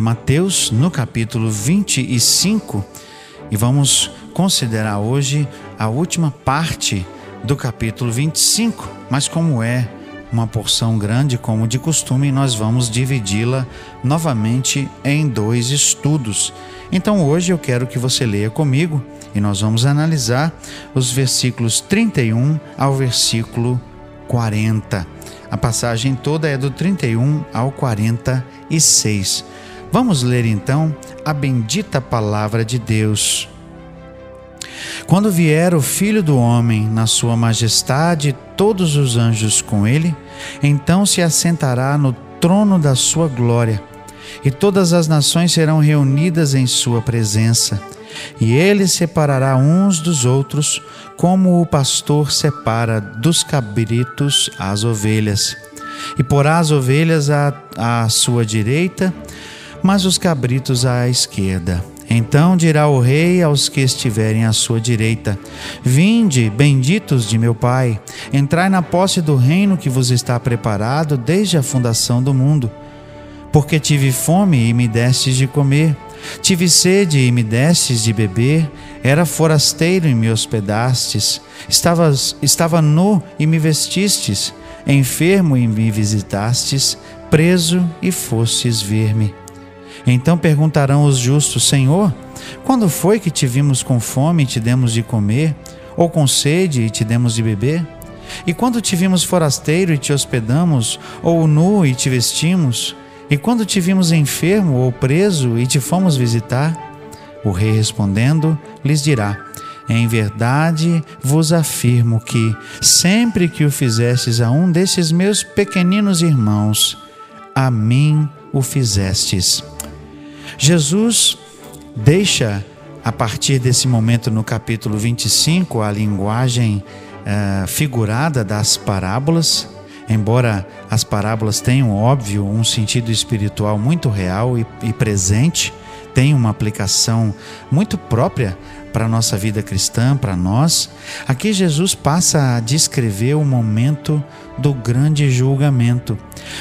Mateus, no capítulo 25, e vamos considerar hoje a última parte do capítulo 25. Mas, como é uma porção grande, como de costume, nós vamos dividi-la novamente em dois estudos. Então, hoje eu quero que você leia comigo e nós vamos analisar os versículos 31 ao versículo 40. A passagem toda é do 31 ao 46. Vamos ler então a bendita palavra de Deus. Quando vier o Filho do Homem na sua majestade, e todos os anjos com ele, então se assentará no trono da sua glória, e todas as nações serão reunidas em sua presença. E ele separará uns dos outros, como o pastor separa dos cabritos as ovelhas. E porá as ovelhas à, à sua direita mas os cabritos à esquerda. Então dirá o rei aos que estiverem à sua direita: Vinde, benditos de meu Pai, entrai na posse do reino que vos está preparado desde a fundação do mundo. Porque tive fome e me destes de comer, tive sede e me destes de beber, era forasteiro e me hospedastes, estava, estava nu e me vestistes, enfermo e me visitastes, preso e fostes ver-me. Então perguntarão os justos: Senhor, quando foi que te vimos com fome e te demos de comer, ou com sede e te demos de beber? E quando te vimos forasteiro e te hospedamos, ou nu e te vestimos? E quando te vimos enfermo ou preso e te fomos visitar? O rei respondendo lhes dirá: Em verdade vos afirmo que, sempre que o fizestes a um desses meus pequeninos irmãos, a mim o fizestes. Jesus deixa, a partir desse momento no capítulo 25, a linguagem uh, figurada das parábolas, embora as parábolas tenham, óbvio, um sentido espiritual muito real e, e presente, tem uma aplicação muito própria para a nossa vida cristã, para nós. Aqui Jesus passa a descrever o momento do grande julgamento.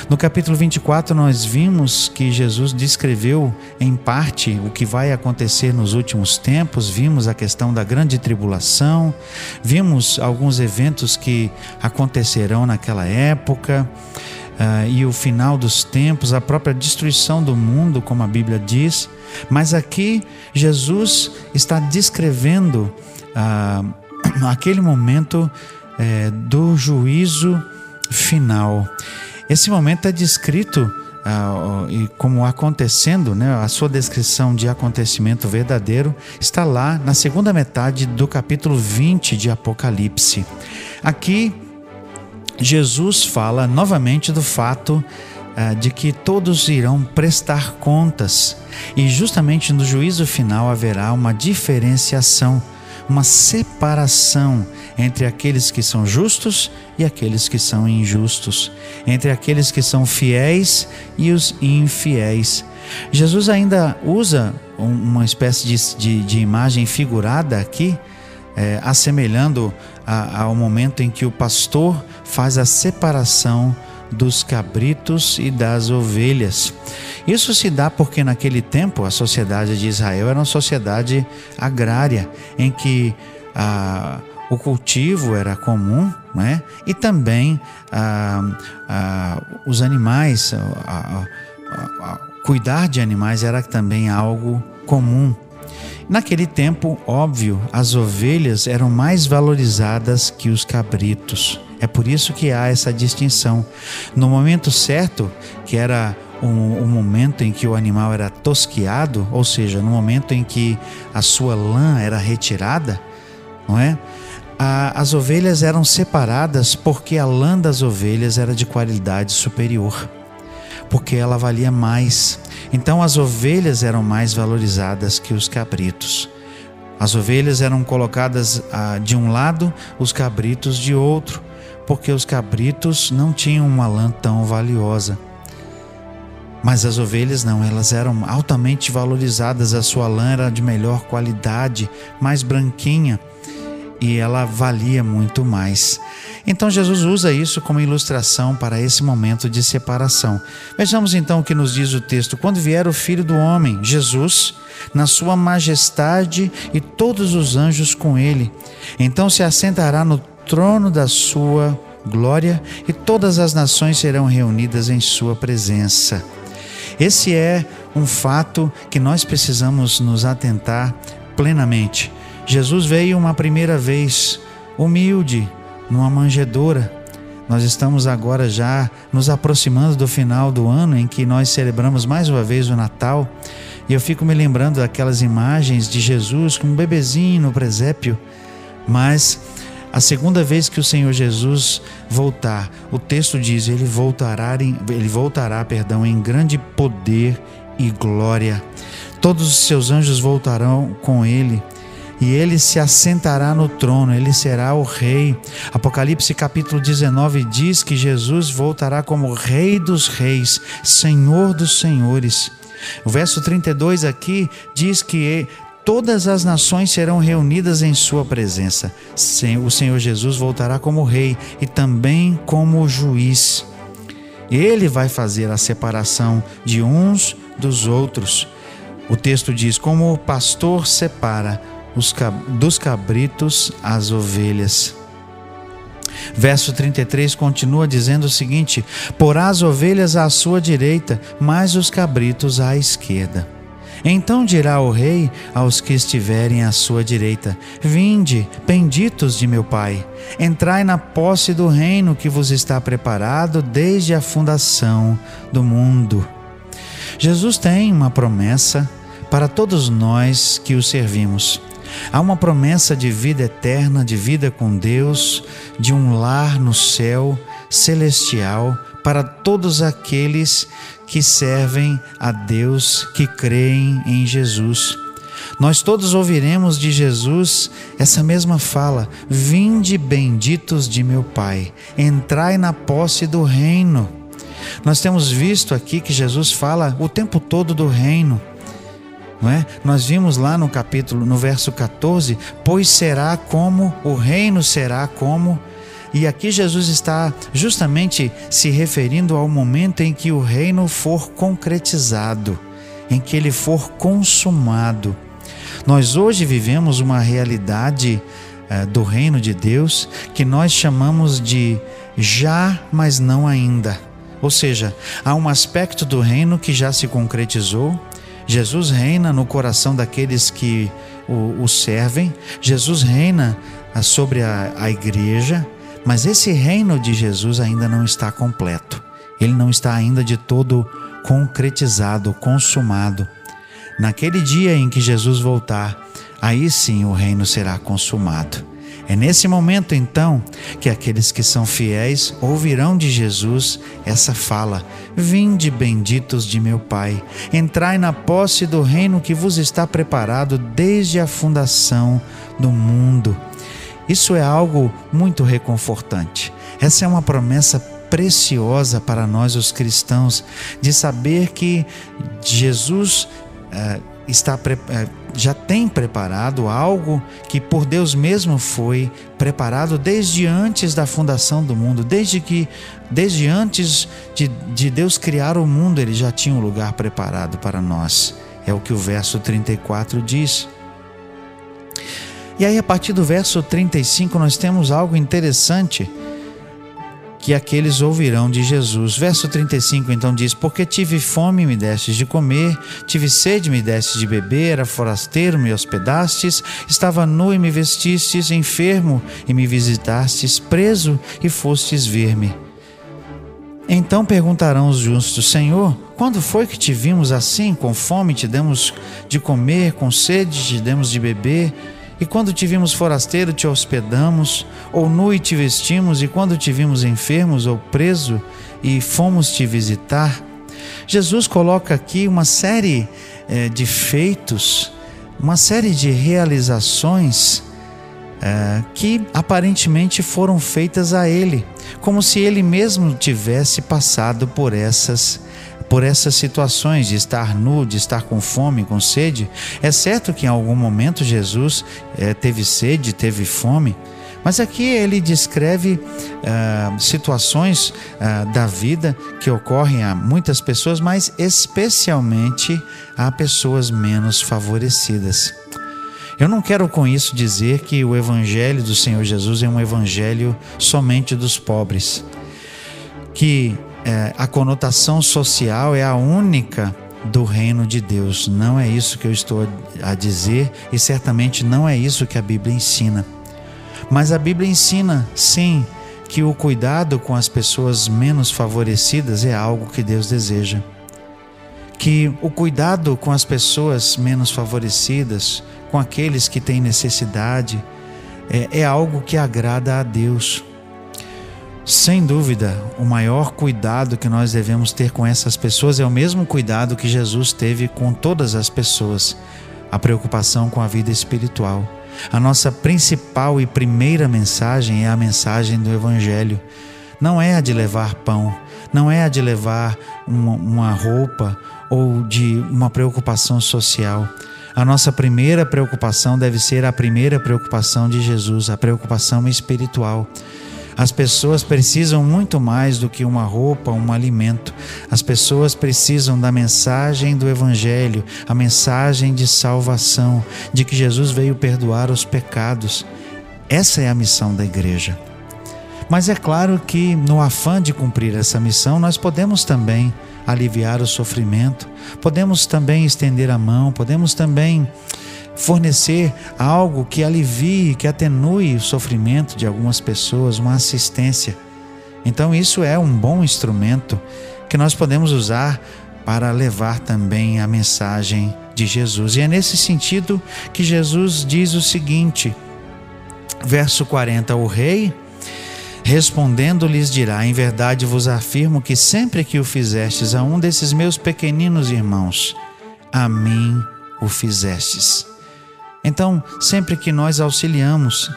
No capítulo 24, nós vimos que Jesus descreveu em parte o que vai acontecer nos últimos tempos, vimos a questão da grande tribulação, vimos alguns eventos que acontecerão naquela época. Uh, e o final dos tempos, a própria destruição do mundo, como a Bíblia diz. Mas aqui Jesus está descrevendo ah, aquele momento é, do juízo final. Esse momento é descrito ah, e como acontecendo, né, a sua descrição de acontecimento verdadeiro está lá na segunda metade do capítulo 20 de Apocalipse. Aqui, Jesus fala novamente do fato ah, de que todos irão prestar contas e justamente no juízo final haverá uma diferenciação, uma separação entre aqueles que são justos e aqueles que são injustos, entre aqueles que são fiéis e os infiéis. Jesus ainda usa uma espécie de, de, de imagem figurada aqui, é, assemelhando a, ao momento em que o pastor faz a separação dos cabritos e das ovelhas. Isso se dá porque naquele tempo a sociedade de Israel era uma sociedade agrária, em que ah, o cultivo era comum, né? e também ah, ah, os animais, cuidar de animais era também algo comum. Naquele tempo, óbvio, as ovelhas eram mais valorizadas que os cabritos. É por isso que há essa distinção. No momento certo, que era o um, um momento em que o animal era tosquiado, ou seja, no momento em que a sua lã era retirada, não é? as ovelhas eram separadas porque a lã das ovelhas era de qualidade superior, porque ela valia mais. Então as ovelhas eram mais valorizadas que os cabritos. As ovelhas eram colocadas ah, de um lado, os cabritos de outro, porque os cabritos não tinham uma lã tão valiosa. Mas as ovelhas não, elas eram altamente valorizadas, a sua lã era de melhor qualidade, mais branquinha e ela valia muito mais. Então Jesus usa isso como ilustração para esse momento de separação. Vejamos então o que nos diz o texto: quando vier o Filho do Homem, Jesus, na sua majestade e todos os anjos com ele, então se assentará no trono da sua glória e todas as nações serão reunidas em sua presença. Esse é um fato que nós precisamos nos atentar plenamente. Jesus veio uma primeira vez, humilde, numa manjedoura. Nós estamos agora já nos aproximando do final do ano em que nós celebramos mais uma vez o Natal. E eu fico me lembrando daquelas imagens de Jesus com um bebezinho no presépio. Mas a segunda vez que o Senhor Jesus voltar, o texto diz, ele voltará em, ele voltará, perdão, em grande poder e glória. Todos os seus anjos voltarão com ele e ele se assentará no trono, ele será o rei. Apocalipse capítulo 19 diz que Jesus voltará como rei dos reis, senhor dos senhores. O verso 32 aqui diz que todas as nações serão reunidas em sua presença. O Senhor Jesus voltará como rei e também como juiz. Ele vai fazer a separação de uns dos outros. O texto diz: Como o pastor separa dos cabritos as ovelhas. Verso 33 continua dizendo o seguinte: Porá as ovelhas à sua direita, mas os cabritos à esquerda. Então dirá o rei aos que estiverem à sua direita: Vinde, benditos de meu Pai, entrai na posse do reino que vos está preparado desde a fundação do mundo. Jesus tem uma promessa para todos nós que o servimos. Há uma promessa de vida eterna, de vida com Deus, de um lar no céu celestial para todos aqueles que servem a Deus, que creem em Jesus. Nós todos ouviremos de Jesus essa mesma fala: Vinde benditos de meu Pai, entrai na posse do reino. Nós temos visto aqui que Jesus fala o tempo todo do reino. Não é? Nós vimos lá no capítulo, no verso 14, pois será como, o reino será como e aqui Jesus está justamente se referindo ao momento em que o reino for concretizado, em que ele for consumado. Nós hoje vivemos uma realidade uh, do reino de Deus que nós chamamos de já, mas não ainda. Ou seja, há um aspecto do reino que já se concretizou. Jesus reina no coração daqueles que o, o servem, Jesus reina uh, sobre a, a igreja, mas esse reino de Jesus ainda não está completo. Ele não está ainda de todo concretizado, consumado. Naquele dia em que Jesus voltar, aí sim o reino será consumado. É nesse momento então que aqueles que são fiéis ouvirão de Jesus essa fala: Vinde benditos de meu Pai, entrai na posse do reino que vos está preparado desde a fundação do mundo. Isso é algo muito reconfortante. Essa é uma promessa preciosa para nós, os cristãos, de saber que Jesus eh, está eh, já tem preparado algo que por Deus mesmo foi preparado desde antes da fundação do mundo, desde que desde antes de, de Deus criar o mundo, ele já tinha um lugar preparado para nós. É o que o verso 34 diz. E aí, a partir do verso 35, nós temos algo interessante que aqueles ouvirão de Jesus. Verso 35 então diz: Porque tive fome e me destes de comer, tive sede me destes de beber, era forasteiro, me hospedastes, estava nu e me vestistes, enfermo e me visitastes, preso e fostes ver-me. Então perguntarão os justos: Senhor, quando foi que te vimos assim, com fome te demos de comer, com sede te demos de beber? E quando te vimos forasteiro, te hospedamos, ou nu e te vestimos, e quando te vimos enfermos ou preso, e fomos te visitar. Jesus coloca aqui uma série é, de feitos, uma série de realizações é, que aparentemente foram feitas a ele, como se ele mesmo tivesse passado por essas por essas situações de estar nu, de estar com fome, com sede. É certo que em algum momento Jesus é, teve sede, teve fome, mas aqui ele descreve uh, situações uh, da vida que ocorrem a muitas pessoas, mas especialmente a pessoas menos favorecidas. Eu não quero com isso dizer que o evangelho do Senhor Jesus é um evangelho somente dos pobres, que uh, a conotação social é a única do reino de Deus. Não é isso que eu estou a dizer e certamente não é isso que a Bíblia ensina. Mas a Bíblia ensina, sim, que o cuidado com as pessoas menos favorecidas é algo que Deus deseja. Que o cuidado com as pessoas menos favorecidas, com aqueles que têm necessidade, é, é algo que agrada a Deus. Sem dúvida, o maior cuidado que nós devemos ter com essas pessoas é o mesmo cuidado que Jesus teve com todas as pessoas, a preocupação com a vida espiritual. A nossa principal e primeira mensagem é a mensagem do Evangelho. Não é a de levar pão, não é a de levar uma, uma roupa ou de uma preocupação social. A nossa primeira preocupação deve ser a primeira preocupação de Jesus, a preocupação espiritual. As pessoas precisam muito mais do que uma roupa, um alimento. As pessoas precisam da mensagem do Evangelho, a mensagem de salvação, de que Jesus veio perdoar os pecados. Essa é a missão da igreja. Mas é claro que, no afã de cumprir essa missão, nós podemos também aliviar o sofrimento, podemos também estender a mão, podemos também fornecer algo que alivie, que atenue o sofrimento de algumas pessoas, uma assistência. Então, isso é um bom instrumento que nós podemos usar para levar também a mensagem de Jesus. E é nesse sentido que Jesus diz o seguinte, verso 40: O rei respondendo lhes dirá: Em verdade vos afirmo que sempre que o fizestes a um desses meus pequeninos irmãos, a mim o fizestes. Então, sempre que nós auxiliamos,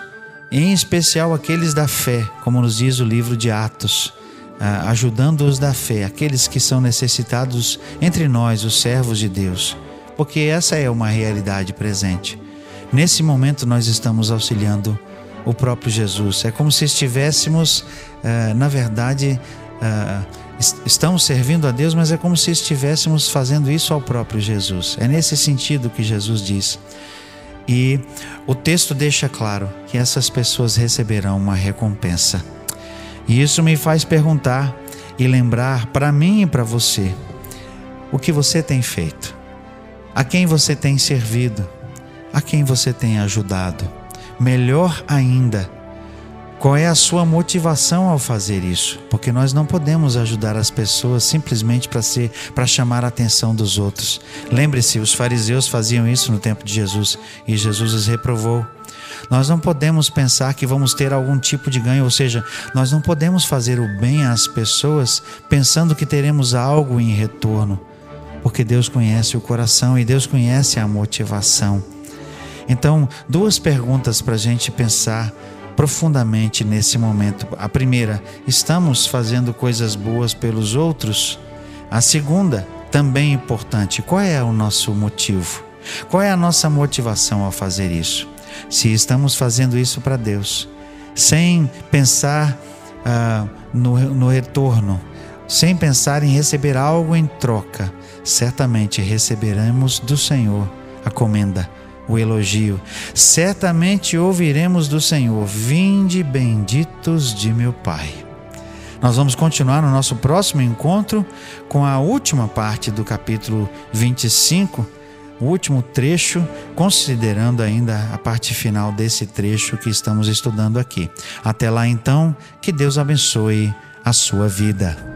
em especial aqueles da fé, como nos diz o livro de Atos, ah, ajudando-os da fé, aqueles que são necessitados entre nós, os servos de Deus, porque essa é uma realidade presente. Nesse momento, nós estamos auxiliando o próprio Jesus. É como se estivéssemos, ah, na verdade, ah, estamos servindo a Deus, mas é como se estivéssemos fazendo isso ao próprio Jesus. É nesse sentido que Jesus diz. E o texto deixa claro que essas pessoas receberão uma recompensa. E isso me faz perguntar e lembrar para mim e para você o que você tem feito, a quem você tem servido, a quem você tem ajudado. Melhor ainda, qual é a sua motivação ao fazer isso? Porque nós não podemos ajudar as pessoas simplesmente para ser para chamar a atenção dos outros. Lembre-se, os fariseus faziam isso no tempo de Jesus e Jesus os reprovou. Nós não podemos pensar que vamos ter algum tipo de ganho, ou seja, nós não podemos fazer o bem às pessoas pensando que teremos algo em retorno, porque Deus conhece o coração e Deus conhece a motivação. Então, duas perguntas para a gente pensar profundamente nesse momento. A primeira, estamos fazendo coisas boas pelos outros? A segunda, também importante, qual é o nosso motivo? Qual é a nossa motivação ao fazer isso? Se estamos fazendo isso para Deus, sem pensar uh, no, no retorno, sem pensar em receber algo em troca, certamente receberemos do Senhor a comenda o elogio. Certamente ouviremos do Senhor: Vinde benditos de meu Pai. Nós vamos continuar no nosso próximo encontro com a última parte do capítulo 25, o último trecho, considerando ainda a parte final desse trecho que estamos estudando aqui. Até lá então, que Deus abençoe a sua vida.